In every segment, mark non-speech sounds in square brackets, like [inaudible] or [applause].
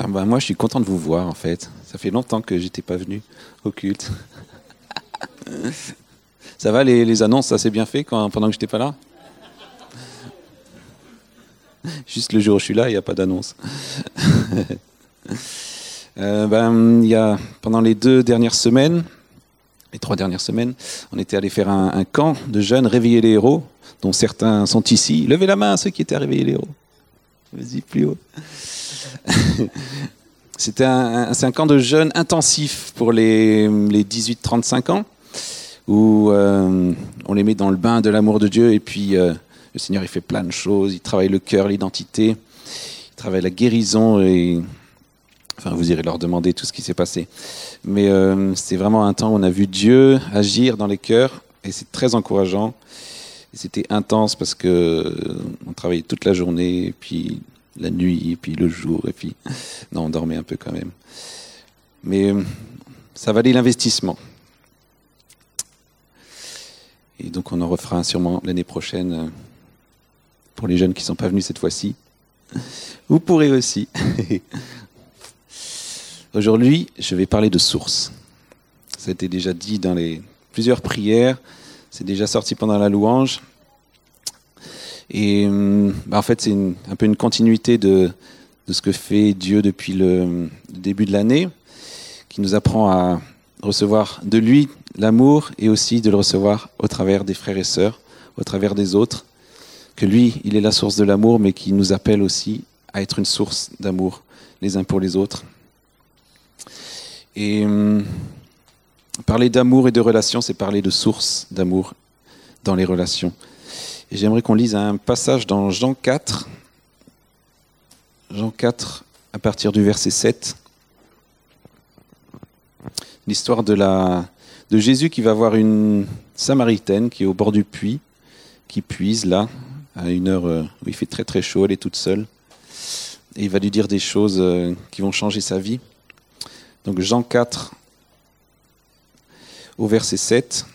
Ah bah, moi, je suis content de vous voir, en fait. Ça fait longtemps que j'étais pas venu au culte. [laughs] ça va, les, annonces, ça s'est bien fait quand, pendant que j'étais pas là? Juste le jour où je suis là, il n'y a pas d'annonce. [laughs] euh, il y a, pendant les deux dernières semaines, les trois dernières semaines, on était allé faire un, un camp de jeunes réveiller les héros, dont certains sont ici. Levez la main à ceux qui étaient réveiller les héros. Vas-y, plus haut. [laughs] C'était un, un, un, camp de jeunes intensif pour les, les 18-35 ans, où euh, on les met dans le bain de l'amour de Dieu, et puis euh, le Seigneur il fait plein de choses, il travaille le cœur, l'identité, il travaille la guérison, et enfin vous irez leur demander tout ce qui s'est passé. Mais euh, c'est vraiment un temps où on a vu Dieu agir dans les cœurs, et c'est très encourageant. C'était intense parce que on travaillait toute la journée, puis la nuit, puis le jour, et puis [laughs] non, on dormait un peu quand même. Mais ça valait l'investissement. Et donc on en refera sûrement l'année prochaine pour les jeunes qui ne sont pas venus cette fois-ci. [laughs] Vous pourrez aussi. [laughs] Aujourd'hui, je vais parler de source. Ça a été déjà dit dans les plusieurs prières, c'est déjà sorti pendant la louange. Et bah en fait, c'est un peu une continuité de, de, ce que fait Dieu depuis le, le début de l'année, qui nous apprend à recevoir de lui l'amour et aussi de le recevoir au travers des frères et sœurs, au travers des autres. Que lui, il est la source de l'amour, mais qui nous appelle aussi à être une source d'amour les uns pour les autres. Et hum, parler d'amour et de relations, c'est parler de source d'amour dans les relations. J'aimerais qu'on lise un passage dans Jean 4, Jean 4, à partir du verset 7. L'histoire de, de Jésus qui va voir une Samaritaine qui est au bord du puits, qui puise là, à une heure où il fait très très chaud, elle est toute seule. Et il va lui dire des choses qui vont changer sa vie. Donc Jean 4, au verset 7.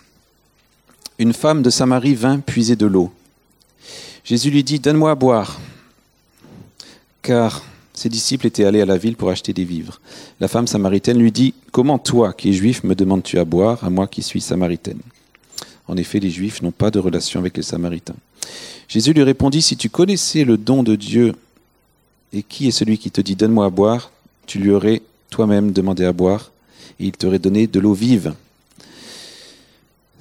Une femme de Samarie vint puiser de l'eau. Jésus lui dit, Donne-moi à boire, car ses disciples étaient allés à la ville pour acheter des vivres. La femme samaritaine lui dit, Comment toi, qui es juif, me demandes-tu à boire, à moi qui suis samaritaine? En effet, les juifs n'ont pas de relation avec les samaritains. Jésus lui répondit, Si tu connaissais le don de Dieu, et qui est celui qui te dit, Donne-moi à boire, tu lui aurais toi-même demandé à boire, et il t'aurait donné de l'eau vive.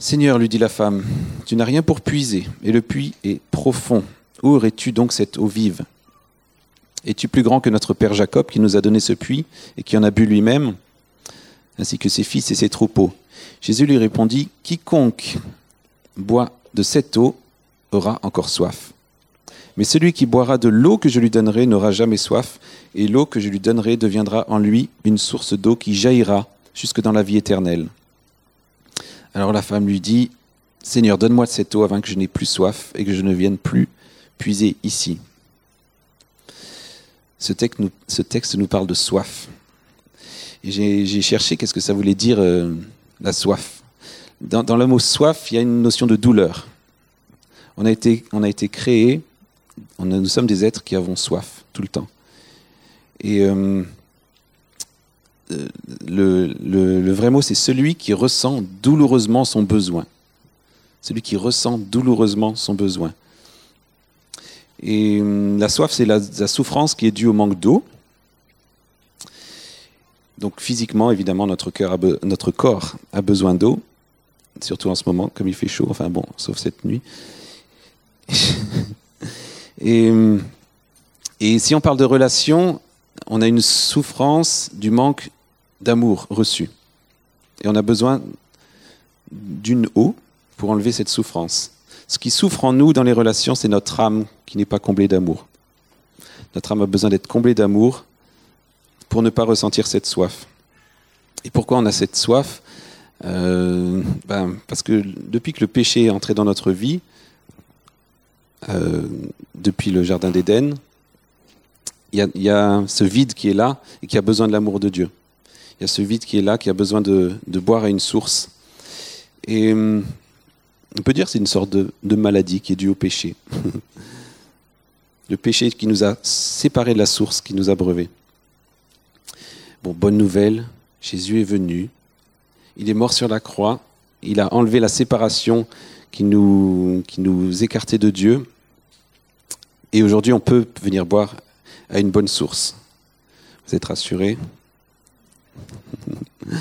Seigneur, lui dit la femme, tu n'as rien pour puiser, et le puits est profond. Où aurais-tu donc cette eau vive? Es-tu plus grand que notre père Jacob qui nous a donné ce puits et qui en a bu lui-même, ainsi que ses fils et ses troupeaux? Jésus lui répondit, Quiconque boit de cette eau aura encore soif. Mais celui qui boira de l'eau que je lui donnerai n'aura jamais soif, et l'eau que je lui donnerai deviendra en lui une source d'eau qui jaillira jusque dans la vie éternelle. Alors la femme lui dit, Seigneur, donne-moi de cette eau avant que je n'ai plus soif et que je ne vienne plus puiser ici. Ce texte nous, parle de soif. J'ai cherché qu'est-ce que ça voulait dire euh, la soif. Dans, dans, le mot soif, il y a une notion de douleur. On a été, on a été créé, nous sommes des êtres qui avons soif tout le temps. Et euh, le, le, vrai mot, c'est celui qui ressent douloureusement son besoin. Celui qui ressent douloureusement son besoin. Et la soif, c'est la, souffrance qui est due au manque d'eau. Donc physiquement, évidemment, notre, cœur notre corps a besoin d'eau, surtout en ce moment, comme il fait chaud, enfin bon, sauf cette nuit. [laughs] et, et si on parle de relation, on a une souffrance du manque d'amour reçu. Et on a besoin d'une eau pour enlever cette souffrance. Ce qui souffre en nous dans les relations, c'est notre âme qui n'est pas comblée d'amour. Notre âme a besoin d'être comblée d'amour pour ne pas ressentir cette soif. Et pourquoi on a cette soif? Euh, ben, Parce que depuis que le péché est entré dans notre vie, euh, depuis le Jardin d'Éden, il y, y, a ce vide qui est là et qui a besoin de l'amour de Dieu. Il y a ce vide qui est là, qui a besoin de, boire à une source. Et on peut dire que c'est une sorte de, maladie qui est due au péché. [laughs] le péché qui nous a séparés de la source, qui nous a brevés. Bon, bonne nouvelle, Jésus est venu, il est mort sur la croix, il a enlevé la séparation qui nous, qui nous écartait de Dieu, et aujourd'hui on peut venir boire à une bonne source. Vous êtes rassurés? [laughs]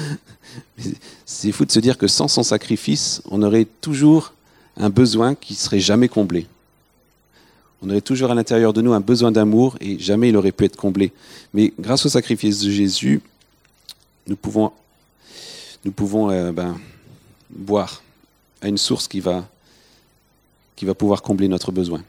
C'est fou de se dire que sans son sacrifice, on aurait toujours un besoin qui serait jamais comblé. On aurait toujours à l'intérieur de nous un besoin d'amour et jamais il aurait pu être comblé. Mais grâce au sacrifice de Jésus, nous pouvons, euh, ben, boire à une source qui va pouvoir combler notre besoin.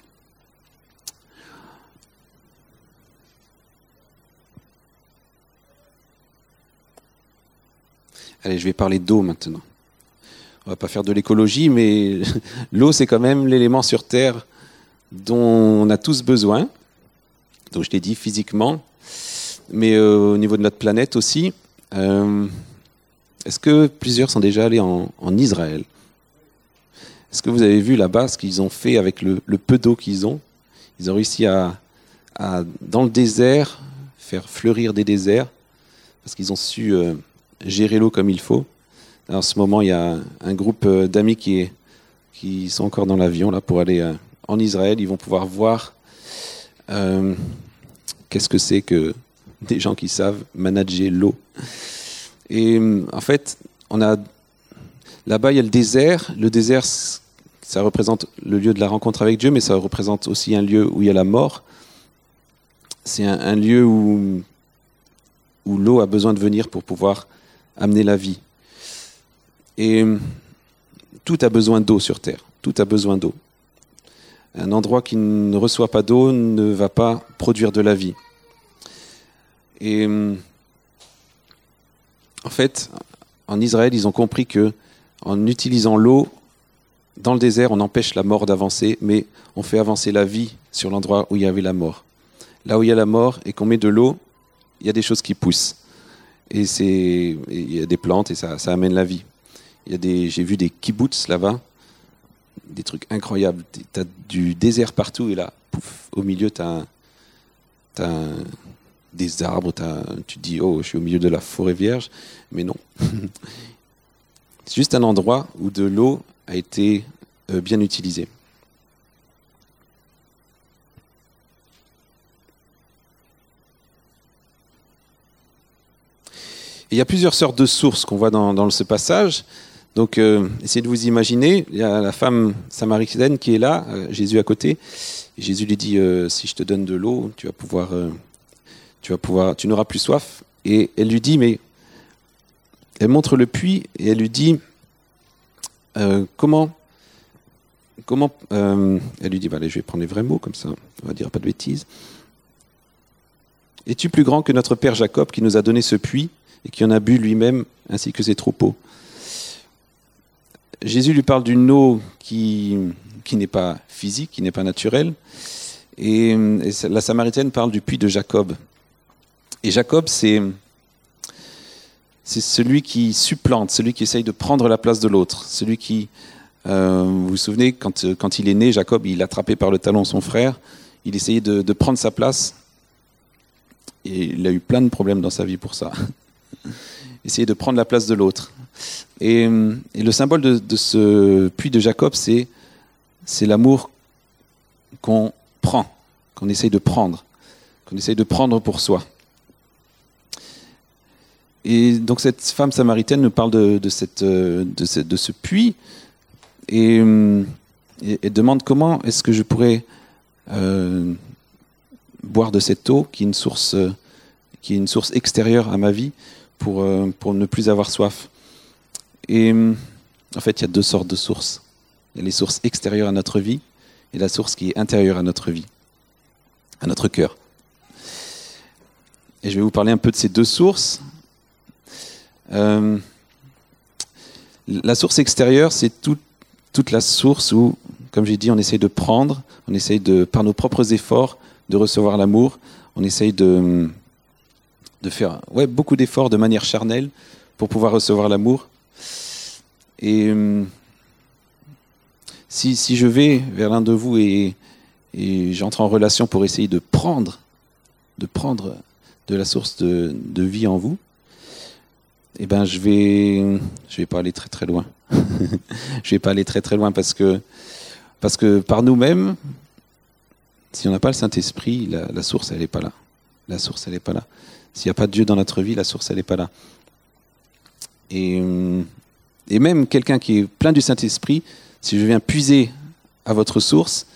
Allez, je vais parler d'eau maintenant. On va pas faire de l'écologie, mais [laughs] l'eau, c'est quand même l'élément sur Terre dont on a tous besoin. Donc je l'ai dit physiquement, mais euh, au niveau de notre planète aussi. Euh, est-ce que plusieurs sont déjà allés en, Israël? Est-ce que vous avez vu là-bas ce qu'ils ont fait avec le, peu d'eau qu'ils ont? Ils ont réussi à, dans le désert, faire fleurir des déserts, parce qu'ils ont su euh, gérer l'eau comme il faut. en ce moment, il y a un groupe euh, d'amis qui, sont encore dans l'avion là pour aller euh, en Israël. Ils vont pouvoir voir qu'est-ce que c'est que [laughs] des gens qui savent manager l'eau. Et en fait, on a là-bas il y a le désert. Le désert, ça représente le lieu de la rencontre avec Dieu, mais ça représente aussi un lieu où il y a la mort. C'est un, lieu où l'eau a besoin de venir pour pouvoir amener la vie. Et tout a besoin d'eau sur Terre. Tout a besoin d'eau. Un endroit qui ne reçoit pas d'eau ne va pas produire de la vie. Et en fait, en Israël, ils ont compris que en utilisant l'eau dans le désert, on empêche la mort d'avancer, mais on fait avancer la vie sur l'endroit où il y avait la mort. Là où il y a la mort et qu'on met de l'eau, il y a des choses qui poussent. Et il y a des plantes et ça, ça amène la vie. J'ai vu des kibbutz là-bas, des trucs incroyables. Tu as du désert partout et là, pouf, au milieu, tu as, as, des arbres, tu te dis, oh, je suis au milieu de la forêt vierge, mais non. [laughs] C'est juste un endroit où de l'eau a été euh, bien utilisée. Il y a plusieurs sortes de sources qu'on voit dans, ce passage. Donc, euh, essayez de vous imaginer. Il y a la femme samaritaine qui est là, euh, Jésus à côté. Jésus lui dit Si je te donne de l'eau, tu vas pouvoir tu vas pouvoir, tu n'auras plus soif. Et elle lui dit, mais elle montre le puits et elle lui dit, euh, comment, comment, euh, elle lui dit, bah, je vais prendre les vrais mots comme ça, on va dire pas de bêtises. Es-tu plus grand que notre père Jacob qui nous a donné ce puits? Et qui en a bu lui-même ainsi que ses troupeaux Jésus lui parle d'une eau qui, qui n'est pas physique, qui n'est pas naturelle. Et, la Samaritaine parle du puits de Jacob. Et Jacob, c'est celui qui supplante, celui qui essaye de prendre la place de l'autre, celui qui, euh, vous vous souvenez, quand, quand il est né, Jacob, il attrapé par le talon son frère, il essayait de, de, prendre sa place, et il a eu plein de problèmes dans sa vie pour ça. Essayer de prendre la place de l'autre. Et, et, le symbole de, ce puits de Jacob, c'est l'amour qu'on prend, qu'on essaye de prendre, qu'on essaye de prendre pour soi. Et donc cette femme samaritaine nous parle de, euh, ce, puits et, et, demande comment est-ce que je pourrais euh, boire de cette eau qui est une source extérieure à ma vie pour, euh, pour ne plus avoir soif. Et en fait, il y a deux sortes de sources. Il y a les sources extérieures à notre vie et la source qui est intérieure à notre vie, à notre cœur. Et je vais vous parler un peu de ces deux sources euh, la source extérieure, c'est toute la source où, comme j'ai dit, on essaye de prendre, on essaye de, par nos propres efforts, de recevoir l'amour. On essaye de, de faire ouais, beaucoup d'efforts de manière charnelle pour pouvoir recevoir l'amour. Et euh, si, si, je vais vers l'un de vous et, et j'entre en relation pour essayer de prendre, de prendre de la source de, de vie en vous, eh ben, je vais, je vais pas aller très très loin. [laughs] je vais pas aller très très loin parce que, parce que par nous-mêmes, si on n'a pas le Saint-Esprit, la, la, source, elle n'est pas là. La source, elle n'est pas là. S'il n'y a pas Dieu dans notre vie, la source, elle n'est pas là. Et, et même quelqu'un qui est plein du Saint-Esprit, si je viens puiser à votre source,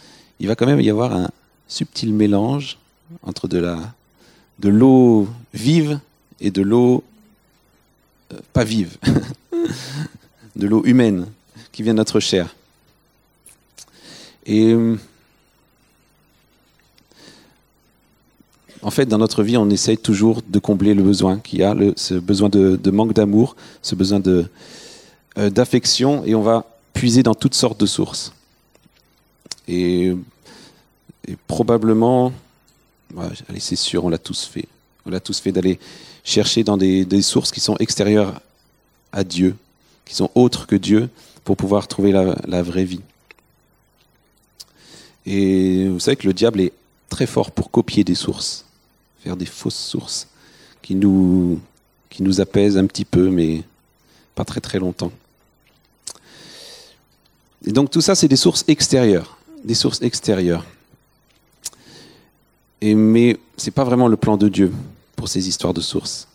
il va quand même y avoir un subtil mélange entre de l'eau vive et de l'eau euh, pas vive, [laughs] de l'eau humaine qui vient de notre chair. Et en fait, dans notre vie, on essaye toujours de combler le besoin qu'il y a, ce besoin de, manque d'amour, ce besoin de euh, d'affection, et on va puiser dans toutes sortes de sources. Et, probablement, allez, c'est sûr, on l'a tous fait. On l'a tous fait d'aller chercher dans des, sources qui sont extérieures à Dieu, qui sont autres que Dieu, pour pouvoir trouver la vraie vie. Et vous savez que le diable est très fort pour copier des sources, faire des fausses sources qui nous, apaisent un petit peu, mais pas très très longtemps. Et donc tout ça, c'est des sources extérieures, des sources extérieures. Et, mais c'est pas vraiment le plan de Dieu pour ces histoires de sources.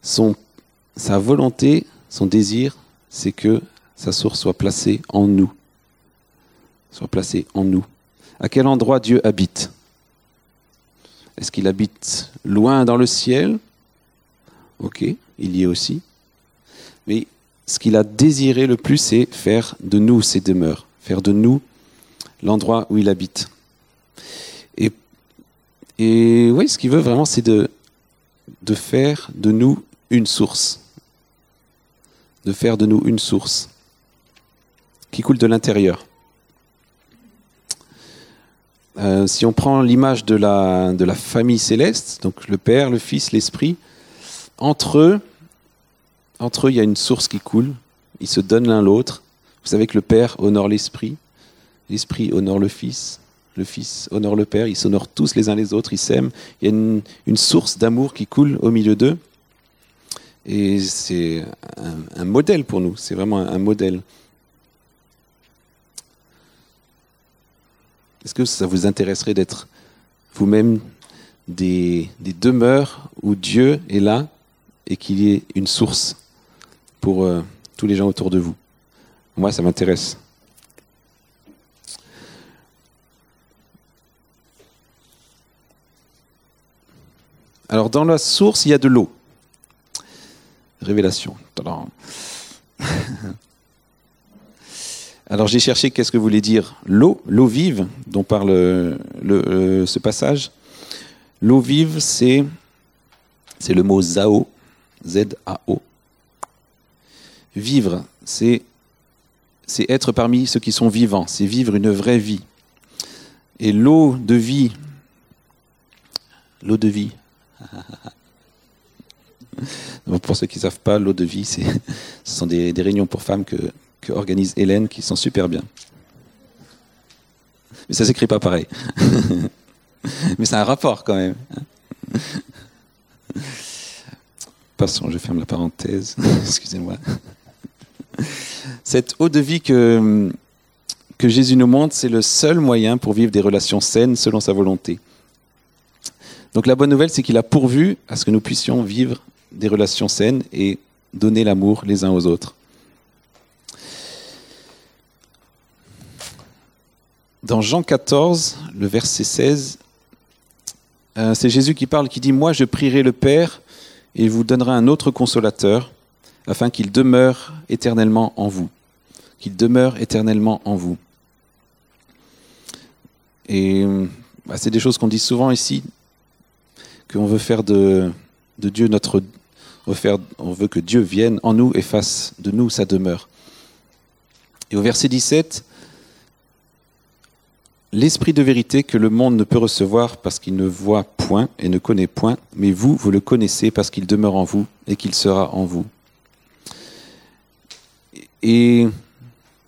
Sa volonté, son désir, c'est que sa source soit placée en nous, soit placée en nous. À quel endroit Dieu habite? Est-ce qu'il habite loin dans le ciel? Ok, il y est aussi. Mais ce qu'il a désiré le plus, c'est faire de nous ses demeures, faire de nous l'endroit où il habite. Et, oui, ce qu'il veut vraiment, c'est de faire de nous une source. De faire de nous une source qui coule de l'intérieur. Euh, si on prend l'image de la, de famille céleste, donc le Père, le Fils, l'Esprit, entre eux, il y a une source qui coule. Ils se donnent l'un l'autre. Vous savez que le Père honore l'Esprit, l'Esprit honore le Fils, le Fils honore le Père. Ils s'honorent tous les uns les autres, ils s'aiment. Il y a une, source d'amour qui coule au milieu d'eux. Et c'est un, modèle pour nous. C'est vraiment un modèle. Est-ce que ça vous intéresserait d'être vous-même des, demeures où Dieu est là et qu'il y ait une source pour euh, tous les gens autour de vous? Moi, ça m'intéresse. Alors, dans la source, il y a de l'eau. Révélation. [laughs] Alors j'ai cherché qu'est-ce que voulait dire l'eau, l'eau vive dont parle le, le, ce passage. L'eau vive, c'est le mot zao, Z-A-O. Vivre, c'est c'est être parmi ceux qui sont vivants, c'est vivre une vraie vie. Et l'eau de vie, l'eau de vie. [laughs] pour ceux qui ne savent pas, l'eau de vie, [laughs] ce sont des, des réunions pour femmes que organise Hélène qui sont super bien. Mais ça s'écrit pas pareil. [laughs] Mais c'est un rapport quand même. Passons, je ferme la parenthèse. [laughs] Excusez-moi. Cette eau de vie que, que Jésus nous montre, c'est le seul moyen pour vivre des relations saines selon sa volonté. Donc la bonne nouvelle, c'est qu'il a pourvu à ce que nous puissions vivre des relations saines et donner l'amour les uns aux autres. Dans Jean 14, le verset 16, euh, c'est Jésus qui parle, qui dit, Moi je prierai le Père et il vous donnera un autre consolateur, afin qu'il demeure éternellement en vous. Qu'il demeure éternellement en vous. Et bah, c'est des choses qu'on dit souvent ici, qu'on veut faire de, Dieu notre... On veut que Dieu vienne en nous et fasse de nous sa demeure. Et au verset 17, L'esprit de vérité que le monde ne peut recevoir parce qu'il ne voit point et ne connaît point, mais vous, vous le connaissez parce qu'il demeure en vous et qu'il sera en vous. Et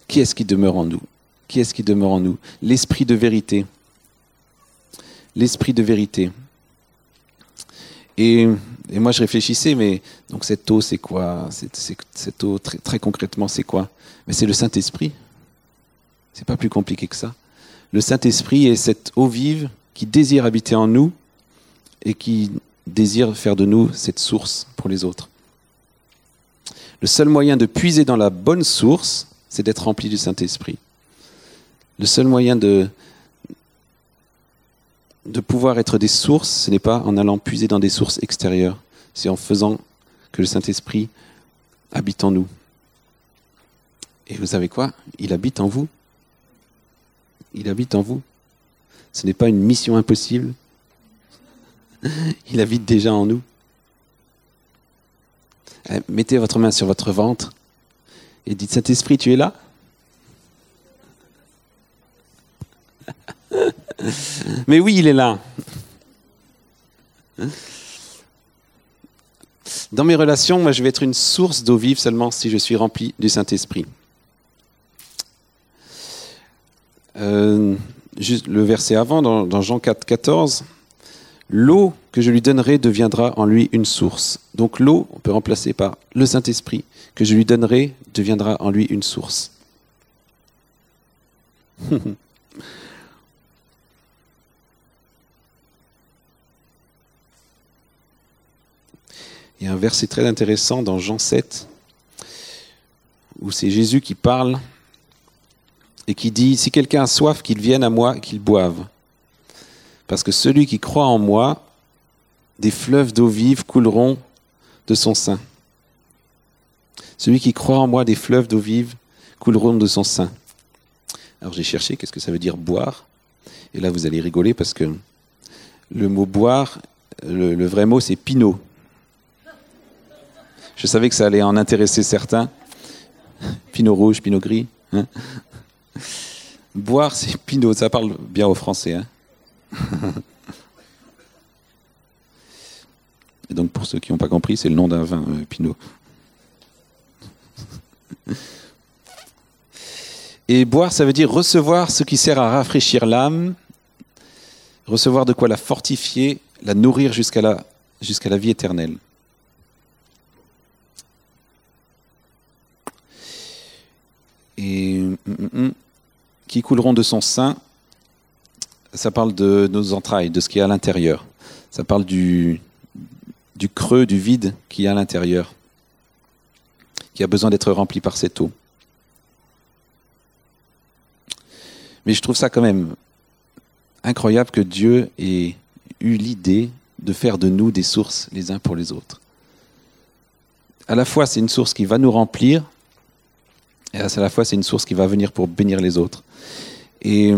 qui est-ce qui demeure en nous? Qui est-ce qui demeure en nous? L'esprit de vérité. L'esprit de vérité. Et, moi, je réfléchissais, mais donc cette eau, c'est quoi? Cette eau, très, très concrètement, c'est quoi? Mais c'est le Saint-Esprit. C'est pas plus compliqué que ça. Le Saint-Esprit est cette eau vive qui désire habiter en nous et qui désire faire de nous cette source pour les autres. Le seul moyen de puiser dans la bonne source, c'est d'être rempli du Saint-Esprit. Le seul moyen de, de pouvoir être des sources, ce n'est pas en allant puiser dans des sources extérieures, c'est en faisant que le Saint-Esprit habite en nous. Et vous savez quoi? Il habite en vous. Il habite en vous. Ce n'est pas une mission impossible. [laughs] Il habite déjà en nous. Eh, mettez votre main sur votre ventre et dites Saint-Esprit, tu es là? [laughs] Mais oui, il est là. Dans mes relations, moi, je vais être une source d'eau vive seulement si je suis rempli du Saint-Esprit. Euh, le verset avant, dans, dans Jean 4, 14, l'eau que je lui donnerai deviendra en lui une source. Donc l'eau, on peut remplacer par le Saint-Esprit, que je lui donnerai deviendra en lui une source. [laughs] Il y a un verset très intéressant dans Jean 7, où c'est Jésus qui parle et qui dit, si quelqu'un a soif, qu'il vienne à moi, qu'il boive. Parce que celui qui croit en moi, des fleuves d'eau vive couleront de son sein. Celui qui croit en moi, des fleuves d'eau vive couleront de son sein. Alors j'ai cherché qu'est-ce que ça veut dire boire? Et là, vous allez rigoler parce que le mot boire, le, vrai mot, c'est pinot. Je savais que ça allait en intéresser certains. Pinot rouge, pinot gris. Hein. Boire, c'est pinot. Ça parle bien au français. Hein. Et donc, pour ceux qui n'ont pas compris, c'est le nom d'un vin, euh, pinot. Et boire, ça veut dire recevoir ce qui sert à rafraîchir l'âme, recevoir de quoi la fortifier, la nourrir jusqu'à la, la vie éternelle. Et mm, mm, mm, qui couleront de son sein, ça parle de nos entrailles, de ce qui est à l'intérieur. Ça parle du, creux, du vide qui est à l'intérieur, qui a besoin d'être rempli par cette eau. Mais je trouve ça quand même incroyable que Dieu ait eu l'idée de faire de nous des sources les uns pour les autres. À la fois, c'est une source qui va nous remplir, et à la fois, c'est une source qui va venir pour bénir les autres. Et,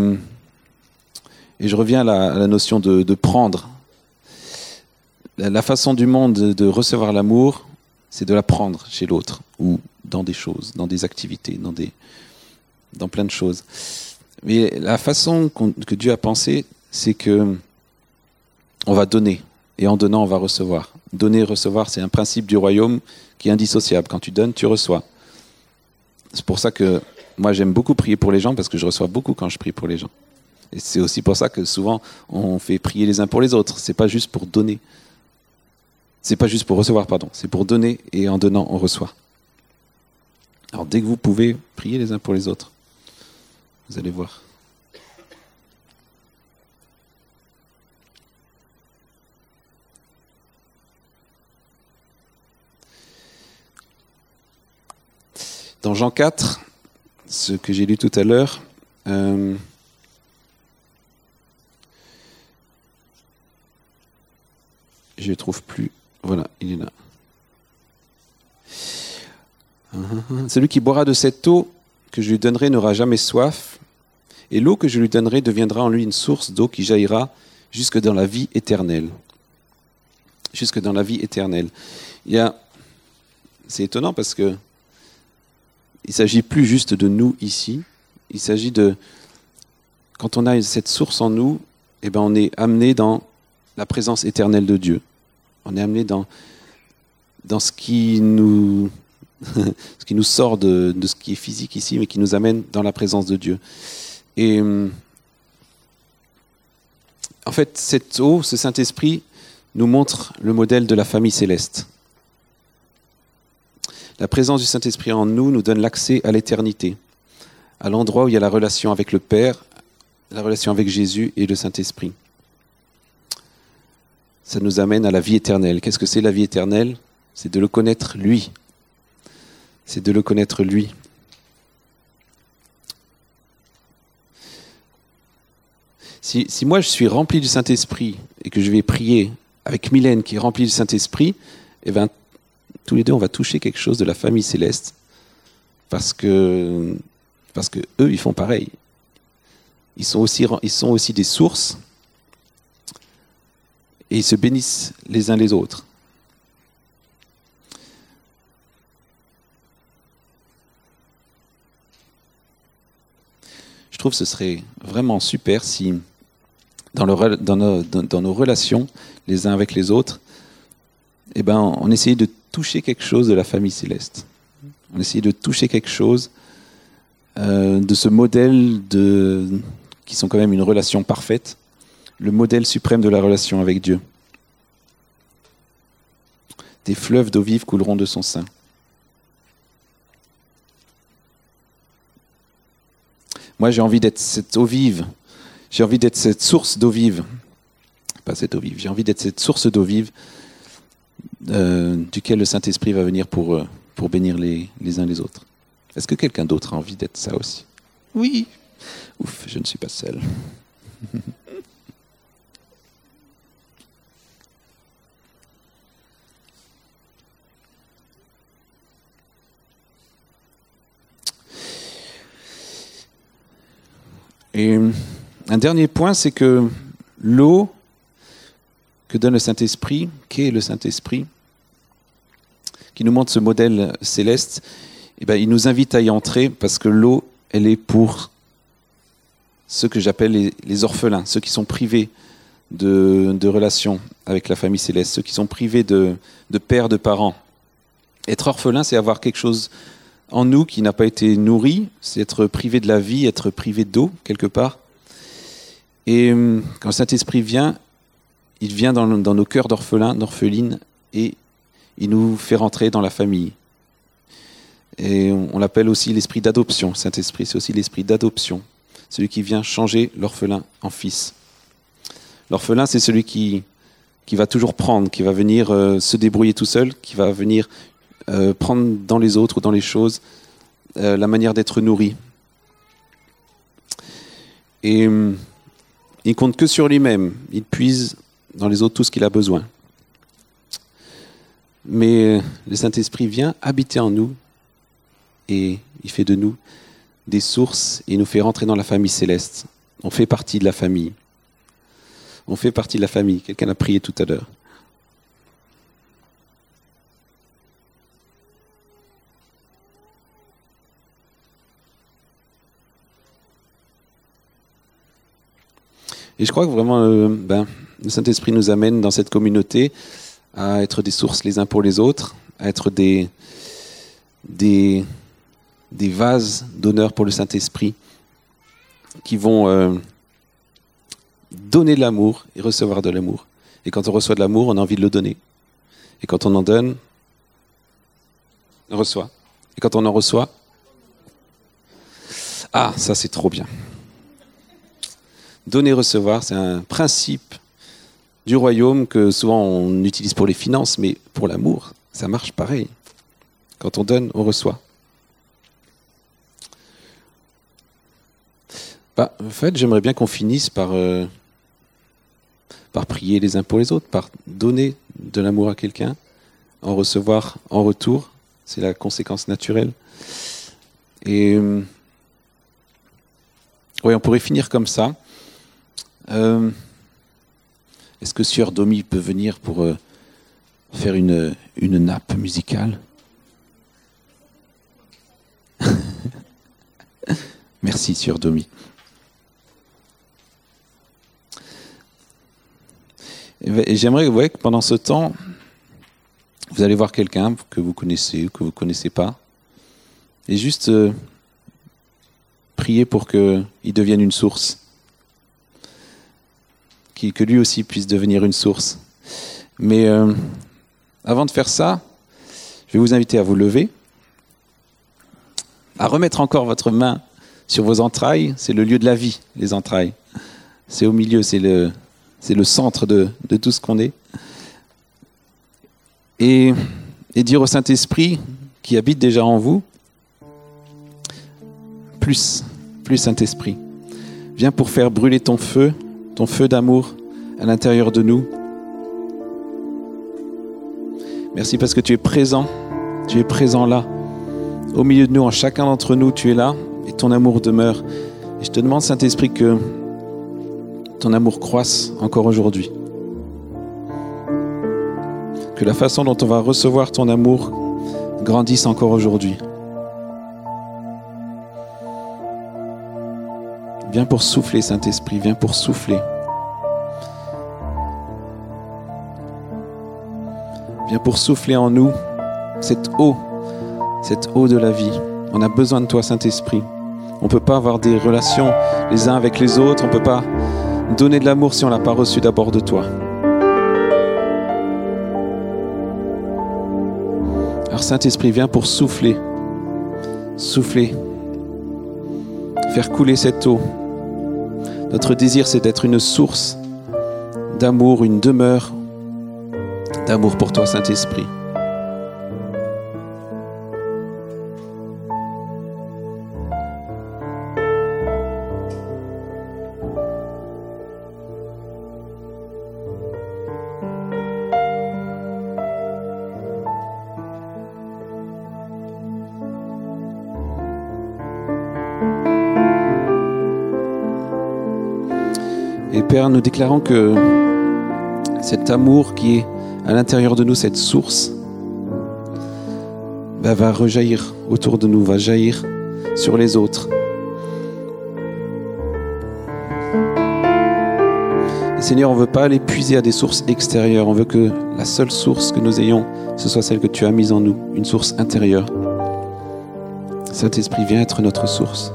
je reviens à la, notion de, prendre. La, façon du monde de, recevoir l'amour, c'est de la prendre chez l'autre, ou dans des choses, dans des activités, dans, des, dans plein de choses. Mais la façon que Dieu a pensé, c'est que on va donner et en donnant, on va recevoir. Donner recevoir, c'est un principe du royaume qui est indissociable. Quand tu donnes, tu reçois. C'est pour ça que moi j'aime beaucoup prier pour les gens parce que je reçois beaucoup quand je prie pour les gens. Et c'est aussi pour ça que souvent on fait prier les uns pour les autres. C'est pas juste pour donner. C'est pas juste pour recevoir, pardon. C'est pour donner et en donnant, on reçoit. Alors dès que vous pouvez, prier les uns pour les autres. Vous allez voir. Dans Jean 4, ce que j'ai lu tout à l'heure, euh, je ne trouve plus. Voilà, il est là. Celui qui boira de cette eau que je lui donnerai n'aura jamais soif, et l'eau que je lui donnerai deviendra en lui une source d'eau qui jaillira jusque dans la vie éternelle. Jusque dans la vie éternelle. Il y a, c'est étonnant parce que il s'agit plus juste de nous ici. Il s'agit de, quand on a cette source en nous, eh ben on est amené dans la présence éternelle de Dieu. On est amené dans, ce qui nous [laughs] ce qui nous sort de, ce qui est physique ici, mais qui nous amène dans la présence de Dieu. Et en fait, cette eau, ce Saint-Esprit, nous montre le modèle de la famille céleste. La présence du Saint-Esprit en nous nous donne l'accès à l'éternité, à l'endroit où il y a la relation avec le Père, la relation avec Jésus et le Saint-Esprit. Ça nous amène à la vie éternelle. Qu'est-ce que c'est la vie éternelle? C'est de le connaître lui. C'est de le connaître lui. Si, moi je suis rempli du Saint-Esprit et que je vais prier avec Mylène qui est remplie du Saint-Esprit, eh ben, tous les deux on va toucher quelque chose de la famille céleste parce que, parce que eux ils font pareil. Ils sont aussi, ils sont aussi des sources et ils se bénissent les uns les autres. Je trouve que ce serait vraiment super si, dans, nos, relations, les uns avec les autres, eh ben, on essayait de toucher quelque chose de la famille céleste. On essayait de toucher quelque chose euh, de ce modèle qui sont quand même une relation parfaite, le modèle suprême de la relation avec Dieu. Des fleuves d'eau vive couleront de son sein. Moi, j'ai envie d'être cette eau vive. J'ai envie d'être cette source d'eau vive. Pas cette eau vive. J'ai envie d'être cette source d'eau vive euh, duquel le Saint-Esprit va venir pour, euh, pour bénir les, les uns les autres. Est-ce que quelqu'un d'autre a envie d'être ça aussi? Oui. Ouf, je ne suis pas seul. [laughs] Et un dernier point, c'est que l'eau que donne le Saint-Esprit, qu'est le Saint-Esprit, qui nous montre ce modèle céleste, eh bien, il nous invite à y entrer parce que l'eau, elle est pour ceux que j'appelle les, orphelins, ceux qui sont privés de, de, relations avec la famille céleste, ceux qui sont privés de, de père, de parents. Être orphelin, c'est avoir quelque chose en nous qui n'a pas été nourri, c'est être privé de la vie, être privé d'eau quelque part. Et hum, quand le Saint-Esprit vient, il vient dans, nos cœurs d'orphelins, d'orphelines, et il nous fait rentrer dans la famille. Et on, l'appelle aussi l'esprit d'adoption. Saint-Esprit, c'est aussi l'esprit d'adoption, celui qui vient changer l'orphelin en fils. L'orphelin, c'est celui qui, va toujours prendre, qui va venir euh, se débrouiller tout seul, qui va venir euh, prendre dans les autres dans les choses euh, la manière d'être nourri. Et euh, il compte que sur lui-même. Il puise dans les autres tout ce qu'il a besoin. Mais le Saint-Esprit vient habiter en nous et il fait de nous des sources et nous fait rentrer dans la famille céleste. On fait partie de la famille. On fait partie de la famille. Quelqu'un a prié tout à l'heure. Et je crois que vraiment, euh, ben, le Saint-Esprit nous amène dans cette communauté à être des sources les uns pour les autres, à être des, vases d'honneur pour le Saint-Esprit qui vont euh, donner de l'amour et recevoir de l'amour. Et quand on reçoit de l'amour, on a envie de le donner. Et quand on en donne, on reçoit. Et quand on en reçoit, ah, ça c'est trop bien. Donner-recevoir, c'est un principe du royaume que souvent on utilise pour les finances, mais pour l'amour, ça marche pareil. Quand on donne, on reçoit. Bah, en fait, j'aimerais bien qu'on finisse par, euh, par prier les uns pour les autres, par donner de l'amour à quelqu'un, en recevoir en retour. C'est la conséquence naturelle. Et euh, oui, on pourrait finir comme ça. Euh, est-ce que Sieur Domi peut venir pour euh, faire une, nappe musicale [laughs] Merci, Sieur Domi. Et j'aimerais vous que pendant ce temps, vous allez voir quelqu'un que vous connaissez ou que vous ne connaissez pas, et juste euh, prier pour qu'il devienne une source que lui aussi puisse devenir une source. Mais euh, avant de faire ça, je vais vous inviter à vous lever, à remettre encore votre main sur vos entrailles. C'est le lieu de la vie, les entrailles. C'est au milieu, c'est le, centre de, tout ce qu'on est. Et dire au Saint-Esprit qui habite déjà en vous, plus, plus Saint-Esprit. Viens pour faire brûler ton feu, ton feu d'amour à l'intérieur de nous. Merci parce que tu es présent, tu es présent là, au milieu de nous, en chacun d'entre nous, tu es là et ton amour demeure. Et je te demande, Saint-Esprit, que ton amour croisse encore aujourd'hui. Que la façon dont on va recevoir ton amour grandisse encore aujourd'hui. Viens pour souffler, Saint-Esprit, viens pour souffler. Viens pour souffler en nous cette eau, cette eau de la vie. On a besoin de toi, Saint-Esprit. On ne peut pas avoir des relations les uns avec les autres. On ne peut pas donner de l'amour si on ne l'a pas reçu d'abord de toi. Alors Saint-Esprit, viens pour souffler, souffler, faire couler cette eau. Notre désir, c'est d'être une source d'amour, une demeure d'amour pour toi, Saint-Esprit. Père, nous déclarons que cet amour qui est à l'intérieur de nous, cette source, va rejaillir autour de nous, va jaillir sur les autres. Et Seigneur, on ne veut pas aller puiser à des sources extérieures, on veut que la seule source que nous ayons, ce soit celle que tu as mise en nous, une source intérieure. Saint-Esprit, viens être notre source.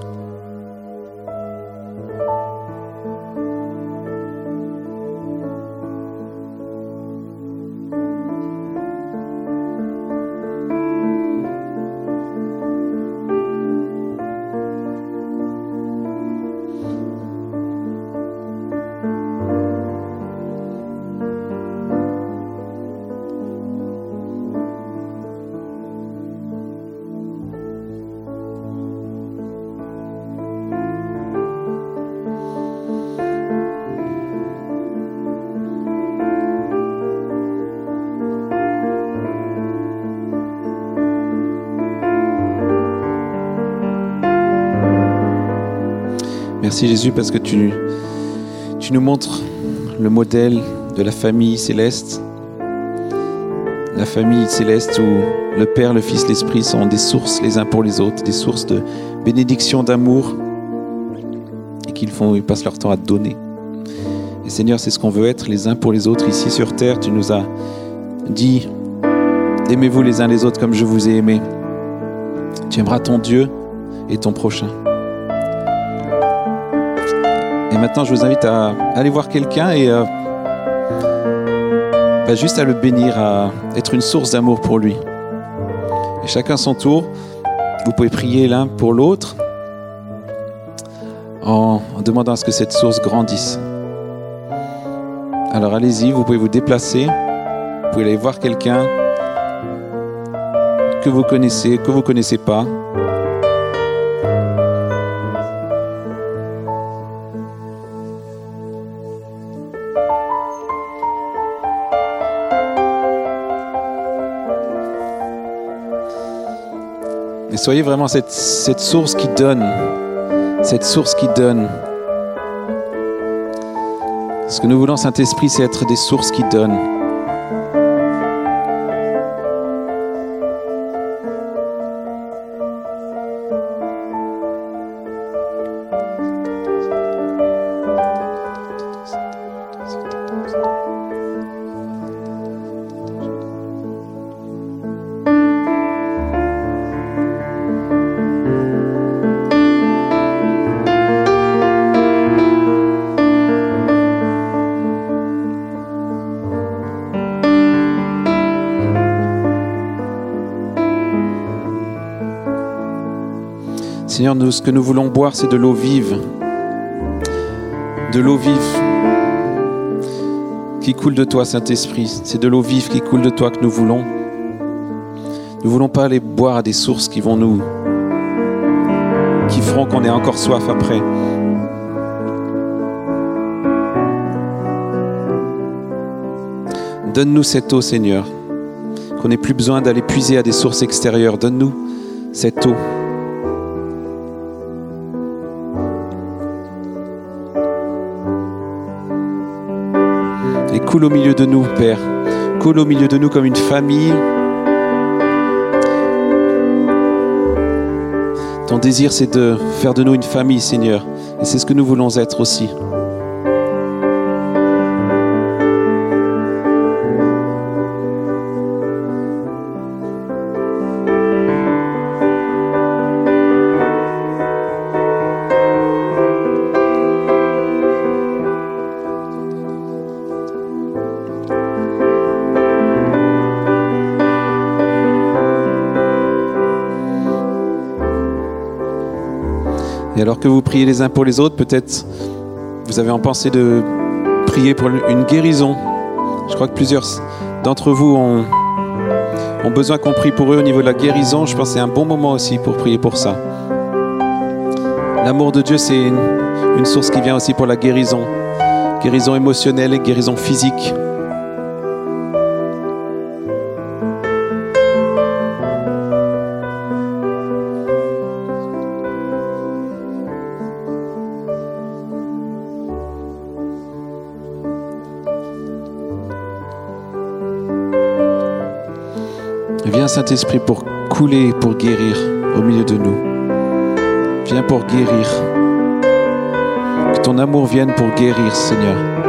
Merci Jésus parce que tu, nous montres le modèle de la famille céleste. La famille céleste où le Père, le Fils, l'Esprit sont des sources les uns pour les autres, des sources de bénédiction, d'amour, et qu'ils font, ils passent leur temps à donner. Et Seigneur, c'est ce qu'on veut être les uns pour les autres ici sur terre. Tu nous as dit, aimez-vous les uns les autres comme je vous ai aimé. Tu aimeras ton Dieu et ton prochain. Et maintenant, je vous invite à aller voir quelqu'un et euh, juste à le bénir, à être une source d'amour pour lui. Et chacun son tour, vous pouvez prier l'un pour l'autre en, en demandant à ce que cette source grandisse. Alors allez-y, vous pouvez vous déplacer, vous pouvez aller voir quelqu'un que vous connaissez, que vous ne connaissez pas. Soyez vraiment cette, source qui donne, cette source qui donne. Ce que nous voulons, Saint-Esprit, c'est être des sources qui donnent. Seigneur, nous, ce que nous voulons boire, c'est de l'eau vive. De l'eau vive qui coule de toi, Saint-Esprit. C'est de l'eau vive qui coule de toi que nous voulons. Nous ne voulons pas aller boire à des sources qui vont nous. qui feront qu'on ait encore soif après. Donne-nous cette eau, Seigneur, qu'on n'ait plus besoin d'aller puiser à des sources extérieures. Donne-nous cette eau. Coule au milieu de nous, Père. Coule au milieu de nous comme une famille. Ton désir, c'est de faire de nous une famille, Seigneur. Et c'est ce que nous voulons être aussi. Et alors que vous priez les uns pour les autres, peut-être vous avez en pensée de prier pour une guérison. Je crois que plusieurs d'entre vous ont, besoin qu'on prie pour eux au niveau de la guérison. Je pense que c'est un bon moment aussi pour prier pour ça. L'amour de Dieu, c'est une source qui vient aussi pour la guérison. Guérison émotionnelle et guérison physique. Saint-Esprit pour couler, pour guérir au milieu de nous. Viens pour guérir. Que ton amour vienne pour guérir, Seigneur.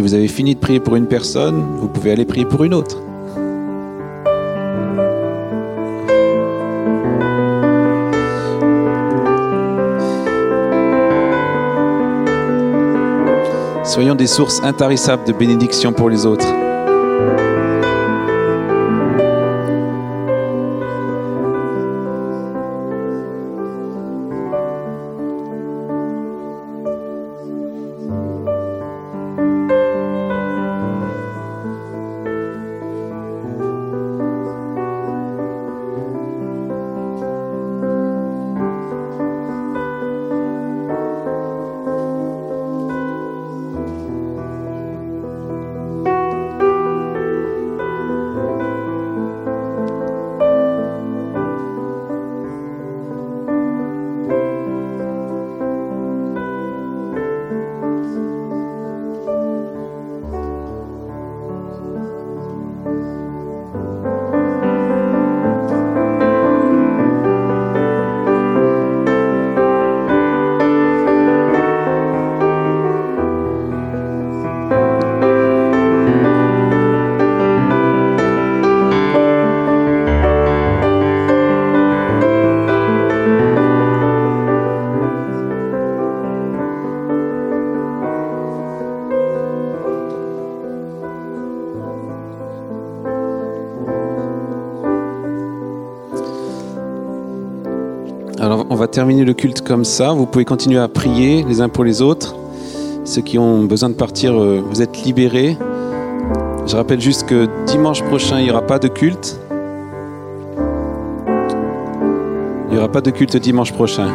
Si vous avez fini de prier pour une personne, vous pouvez aller prier pour une autre. Soyons des sources intarissables de bénédiction pour les autres. Terminer le culte comme ça. Vous pouvez continuer à prier les uns pour les autres. Ceux qui ont besoin de partir, euh, vous êtes libérés. Je rappelle juste que dimanche prochain, il n'y aura pas de culte. Il n'y aura pas de culte dimanche prochain.